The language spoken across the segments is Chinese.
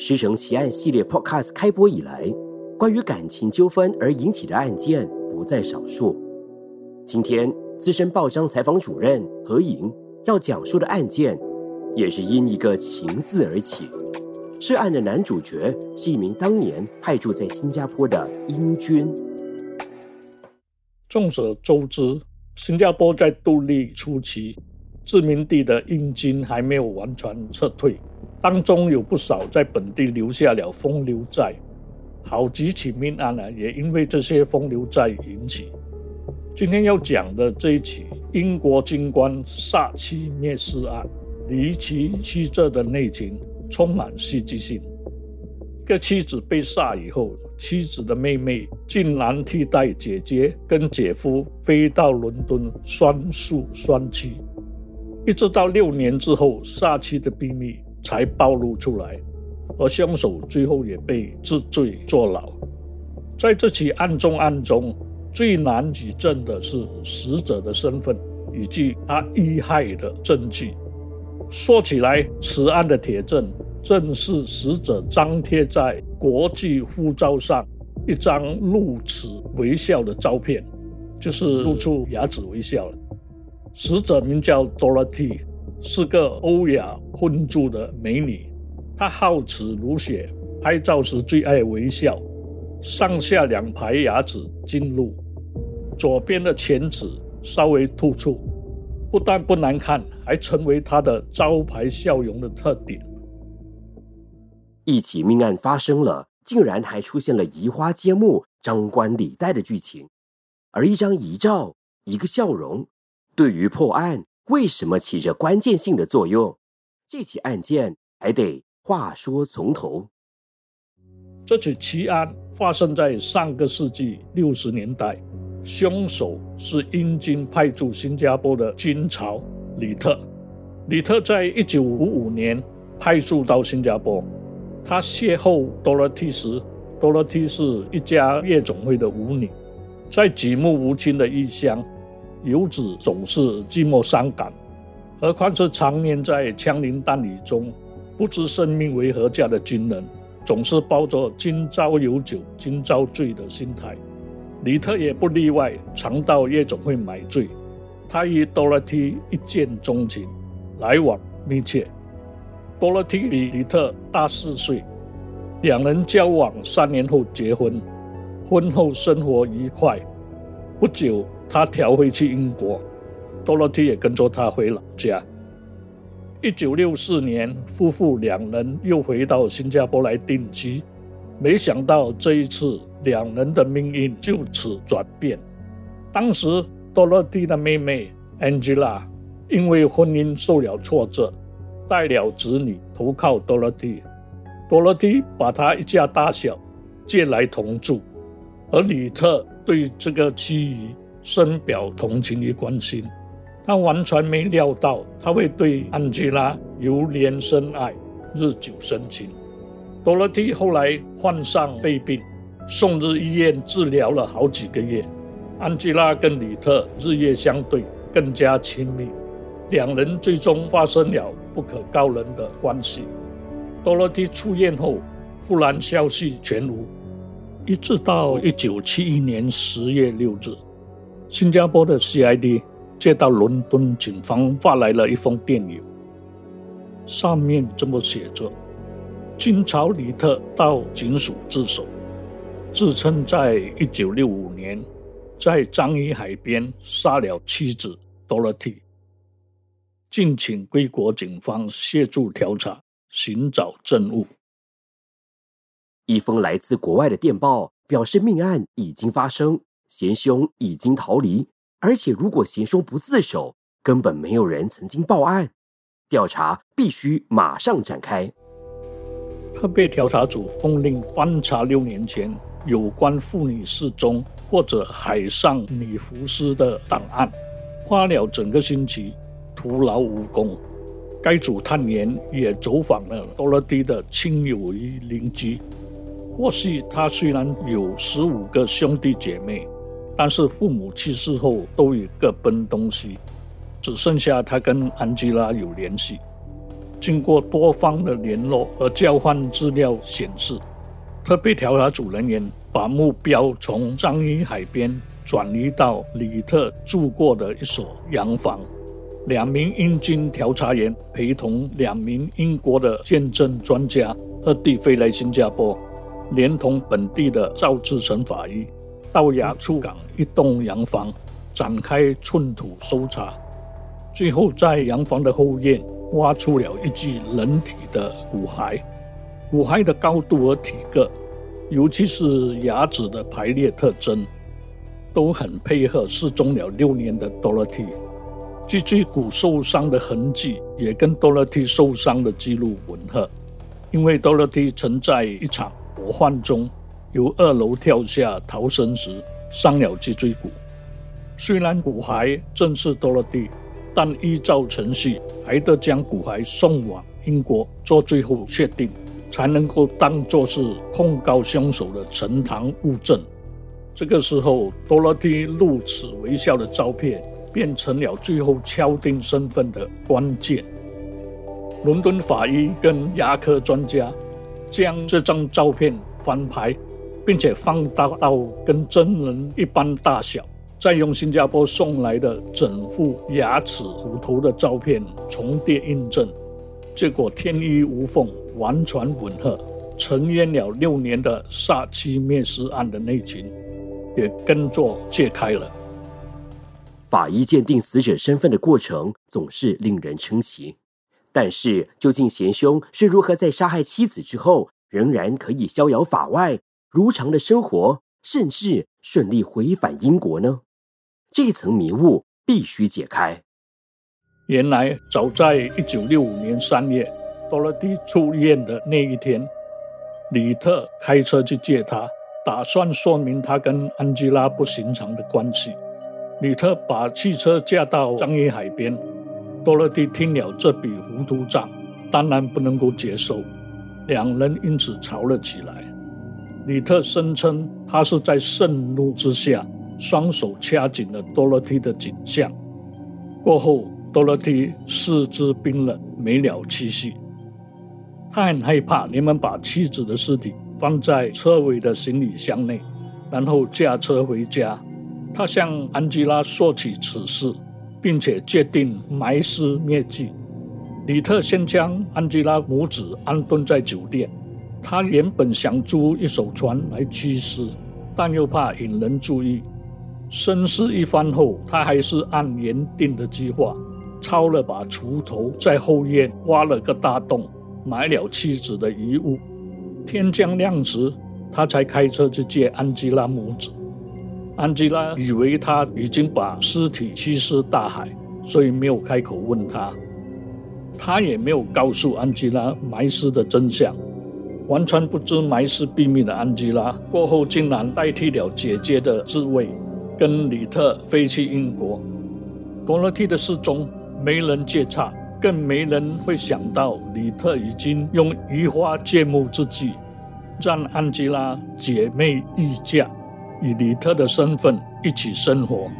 师承奇案系列 Podcast 开播以来，关于感情纠纷而引起的案件不在少数。今天，资深报章采访主任何颖要讲述的案件，也是因一个“情”字而起。涉案的男主角是一名当年派驻在新加坡的英军。众所周知，新加坡在独立初期，殖民地的英军还没有完全撤退。当中有不少在本地留下了风流债，好几起命案呢，也因为这些风流债引起。今天要讲的这一起英国军官杀妻灭尸案，离奇曲折的内情充满戏剧性。一个妻子被杀以后，妻子的妹妹竟然替代姐姐跟姐夫飞到伦敦双宿双栖，一直到六年之后，杀妻的秘密。才暴露出来，而凶手最后也被治罪坐牢。在这起案中案中，最难举证的是死者的身份以及他遇害的证据。说起来，此案的铁证正是死者张贴在国际护照上一张露齿微笑的照片，就是露出牙齿微笑了。死者名叫 Dorothy。是个欧亚混住的美女，她好齿如雪，拍照时最爱微笑，上下两排牙齿进入，左边的前齿稍微突出，不但不难看，还成为她的招牌笑容的特点。一起命案发生了，竟然还出现了移花接木、张冠李戴的剧情，而一张遗照、一个笑容，对于破案。为什么起着关键性的作用？这起案件还得话说从头。这起奇案发生在上个世纪六十年代，凶手是英军派驻新加坡的军曹李特。李特在一九五五年派驻到新加坡，他邂逅多罗蒂时，多罗蒂是一家夜总会的舞女，在举目无亲的异乡。游子总是寂寞伤感，何况是常年在枪林弹雨中，不知生命为何价的军人，总是抱着今朝有酒今朝醉的心态。李特也不例外，常到夜总会买醉。他与多拉蒂一见钟情，来往密切。多拉蒂比李特大四岁，两人交往三年后结婚，婚后生活愉快。不久。他调回去英国，多洛蒂也跟着他回老家。一九六四年，夫妇两人又回到新加坡来定居。没想到这一次，两人的命运就此转变。当时，多洛蒂的妹妹 Angela 因为婚姻受了挫折，带了子女投靠多洛蒂。多洛蒂把他一家大小接来同住，而李特对这个妻儿。深表同情与关心，他完全没料到他会对安吉拉由怜生爱，日久生情。多萝蒂后来患上肺病，送入医院治疗了好几个月。安吉拉跟李特日夜相对，更加亲密，两人最终发生了不可告人的关系。多萝蒂出院后，忽然消息全无，一直到一九七一年十月六日。新加坡的 C.I.D 接到伦敦警方发来了一封电邮，上面这么写着：“金朝里特到警署自首，自称在一九六五年在樟宜海边杀了妻子 Dorothy，敬请归国警方协助调查，寻找证物。”一封来自国外的电报表示，命案已经发生。贤兄已经逃离，而且如果贤兄不自首，根本没有人曾经报案。调查必须马上展开。特别调查组奉令翻查六年前有关妇女失踪或者海上女浮尸的档案，花了整个星期，徒劳无功。该组探员也走访了多萝蒂的亲友与邻居，或许他虽然有十五个兄弟姐妹。但是父母去世后都已各奔东西，只剩下他跟安吉拉有联系。经过多方的联络和交换资料显示，特别调查组人员把目标从樟宜海边转移到李特住过的一所洋房。两名英军调查员陪同两名英国的鉴证专家，特地飞来新加坡，连同本地的赵志成法医，到雅处港一栋洋房展开寸土搜查，最后在洋房的后院挖出了一具人体的骨骸，骨骸的高度和体格，尤其是牙齿的排列特征，都很配合失踪了六年的 Dorothy。这具骨受伤的痕迹也跟 Dorothy 受伤的记录吻合，因为 Dorothy 曾在一场火患中由二楼跳下逃生时伤了脊椎骨。虽然骨骸正是多拉蒂但依照程序还得将骨骸送往英国做最后确定，才能够当作是控告凶手的呈堂物证。这个时候，Dorothy 露齿微笑的照片。变成了最后敲定身份的关键。伦敦法医跟牙科专家将这张照片翻拍，并且放大到跟真人一般大小，再用新加坡送来的整副牙齿骨头的照片重叠印证，结果天衣无缝，完全吻合，沉冤了六年的杀妻灭尸案的内情也跟着揭开了。法医鉴定死者身份的过程总是令人称奇，但是究竟贤兄是如何在杀害妻子之后，仍然可以逍遥法外、如常的生活，甚至顺利回返英国呢？这层迷雾必须解开。原来，早在一九六五年三月，多乐蒂出院的那一天，李特开车去接她，打算说明他跟安吉拉不寻常的关系。李特把汽车驾到樟宜海边，多乐蒂听了这笔糊涂账，当然不能够接受，两人因此吵了起来。李特声称他是在盛怒之下，双手掐紧了多乐蒂的颈项。过后，多乐蒂四肢冰冷，没了气息。他很害怕，连忙把妻子的尸体放在车尾的行李箱内，然后驾车回家。他向安吉拉说起此事，并且决定埋尸灭迹。李特先将安吉拉母子安顿在酒店。他原本想租一艘船来驱尸，但又怕引人注意。深思一番后，他还是按原定的计划，抄了把锄头，在后院挖了个大洞，埋了妻子的遗物。天将亮时，他才开车去接安吉拉母子。安吉拉以为他已经把尸体弃尸大海，所以没有开口问他。他也没有告诉安吉拉埋尸的真相。完全不知埋尸秘密的安吉拉，过后竟然代替了姐姐的职位，跟李特飞去英国。多乐蒂的失踪，没人接洽，更没人会想到李特已经用移花接木之计，让安吉拉姐妹御嫁。以李特的身份一起生活，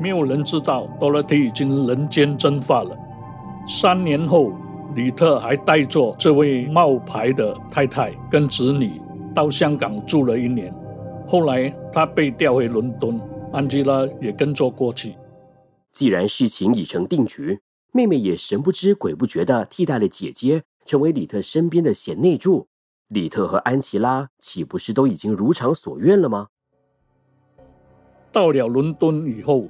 没有人知道多乐蒂已经人间蒸发了。三年后，李特还带着这位冒牌的太太跟子女到香港住了一年。后来他被调回伦敦，安吉拉也跟着过去。既然事情已成定局，妹妹也神不知鬼不觉地替代了姐姐，成为李特身边的贤内助。李特和安琪拉岂不是都已经如偿所愿了吗？到了伦敦以后，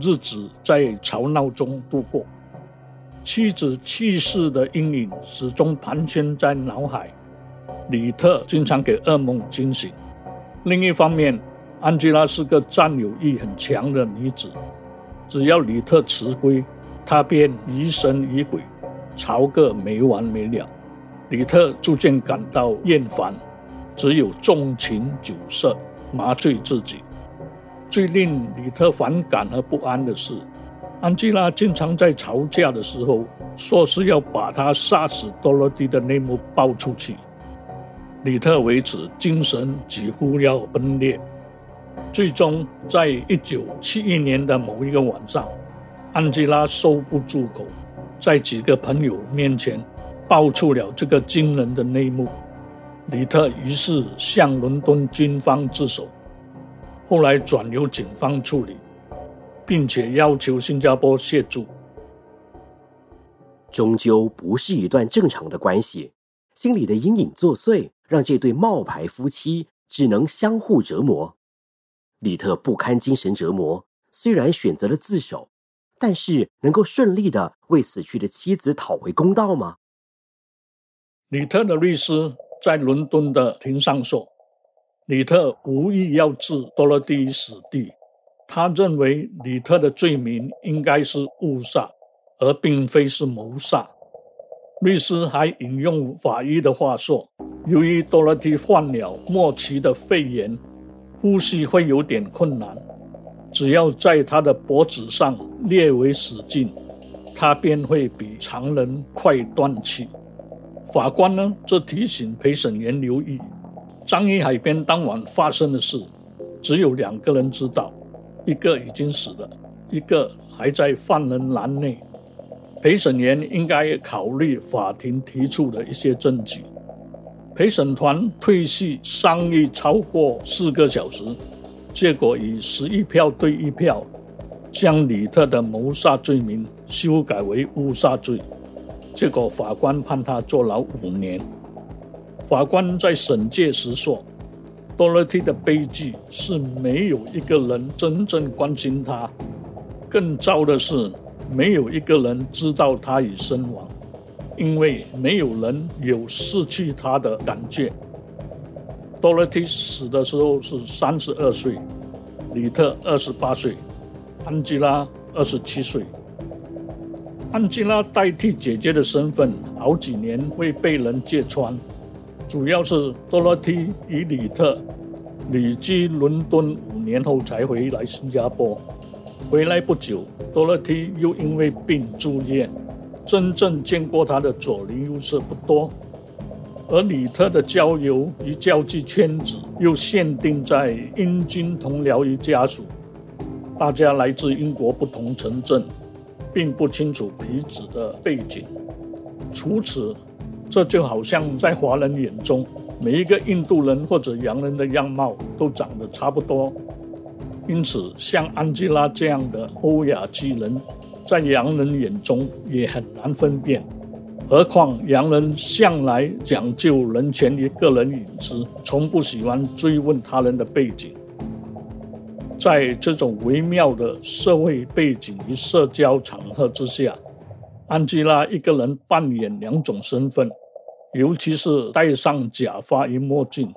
日子在吵闹中度过。妻子去世的阴影始终盘旋在脑海，李特经常给噩梦惊醒。另一方面，安吉拉是个占有欲很强的女子，只要李特迟归，她便疑神疑鬼，吵个没完没了。李特逐渐感到厌烦，只有纵情酒色，麻醉自己。最令李特反感和不安的是，安吉拉经常在吵架的时候说是要把他杀死多罗蒂的内幕爆出去。李特为此精神几乎要崩裂。最终，在一九七一年的某一个晚上，安吉拉收不住口，在几个朋友面前爆出了这个惊人的内幕。李特于是向伦敦军方自首，后来转由警方处理，并且要求新加坡协助。终究不是一段正常的关系，心里的阴影作祟，让这对冒牌夫妻只能相互折磨。李特不堪精神折磨，虽然选择了自首，但是能够顺利的为死去的妻子讨回公道吗？李特的律师在伦敦的庭上说：“李特无意要置多罗蒂于死地，他认为李特的罪名应该是误杀。”而并非是谋杀。律师还引用法医的话说：“由于多拉蒂患了末期的肺炎，呼吸会有点困难。只要在他的脖子上略微使劲，他便会比常人快断气。”法官呢，则提醒陪审员留意：张一海边当晚发生的事，只有两个人知道，一个已经死了，一个还在犯人栏内。陪审员应该考虑法庭提出的一些证据。陪审团退席商议超过四个小时，结果以十一票对一票，将李特的谋杀罪名修改为误杀罪。结果法官判他坐牢五年。法官在审结时说：“多萝蒂的悲剧是没有一个人真正关心他，更糟的是。”没有一个人知道他已身亡，因为没有人有失去他的感觉。多萝蒂死的时候是三十二岁，李特二十八岁，安吉拉二十七岁。安吉拉代替姐姐的身份，好几年未被人揭穿，主要是多洛蒂与李特旅居伦敦五年后才回来新加坡。回来不久，多洛蒂又因为病住院，真正见过他的左邻右舍不多。而李特的交友与交际圈子又限定在英军同僚与家属，大家来自英国不同城镇，并不清楚彼此的背景。除此，这就好像在华人眼中，每一个印度人或者洋人的样貌都长得差不多。因此，像安吉拉这样的欧亚巨人，在洋人眼中也很难分辨。何况洋人向来讲究人权与个人隐私，从不喜欢追问他人的背景。在这种微妙的社会背景与社交场合之下，安吉拉一个人扮演两种身份，尤其是戴上假发与墨镜。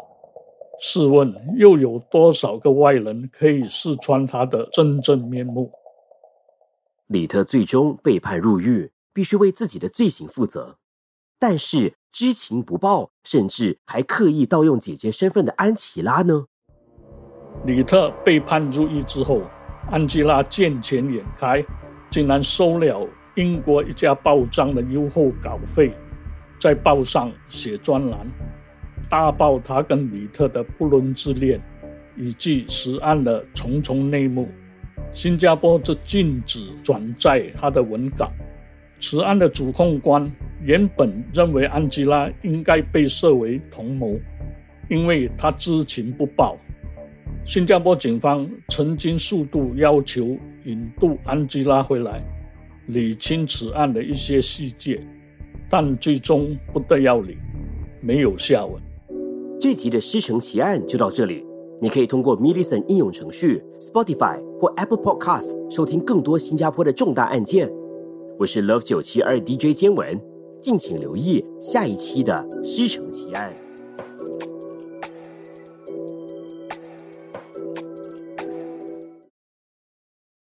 试问，又有多少个外人可以试穿他的真正面目？李特最终被判入狱，必须为自己的罪行负责。但是知情不报，甚至还刻意盗用姐姐身份的安琪拉呢？李特被判入狱之后，安吉拉见钱眼开，竟然收了英国一家报章的优厚稿费，在报上写专栏。大爆他跟李特的不伦之恋，以及此案的重重内幕。新加坡则禁止转载他的文稿。此案的主控官原本认为安吉拉应该被设为同谋，因为他知情不报。新加坡警方曾经数度要求引渡安吉拉回来，理清此案的一些细节，但最终不得要领，没有下文。这集的《师承奇案》就到这里。你可以通过 m i l i c e n 应用程序、Spotify 或 Apple Podcast 收听更多新加坡的重大案件。我是 Love 九七二 DJ 坚文，敬请留意下一期的《师承奇案》。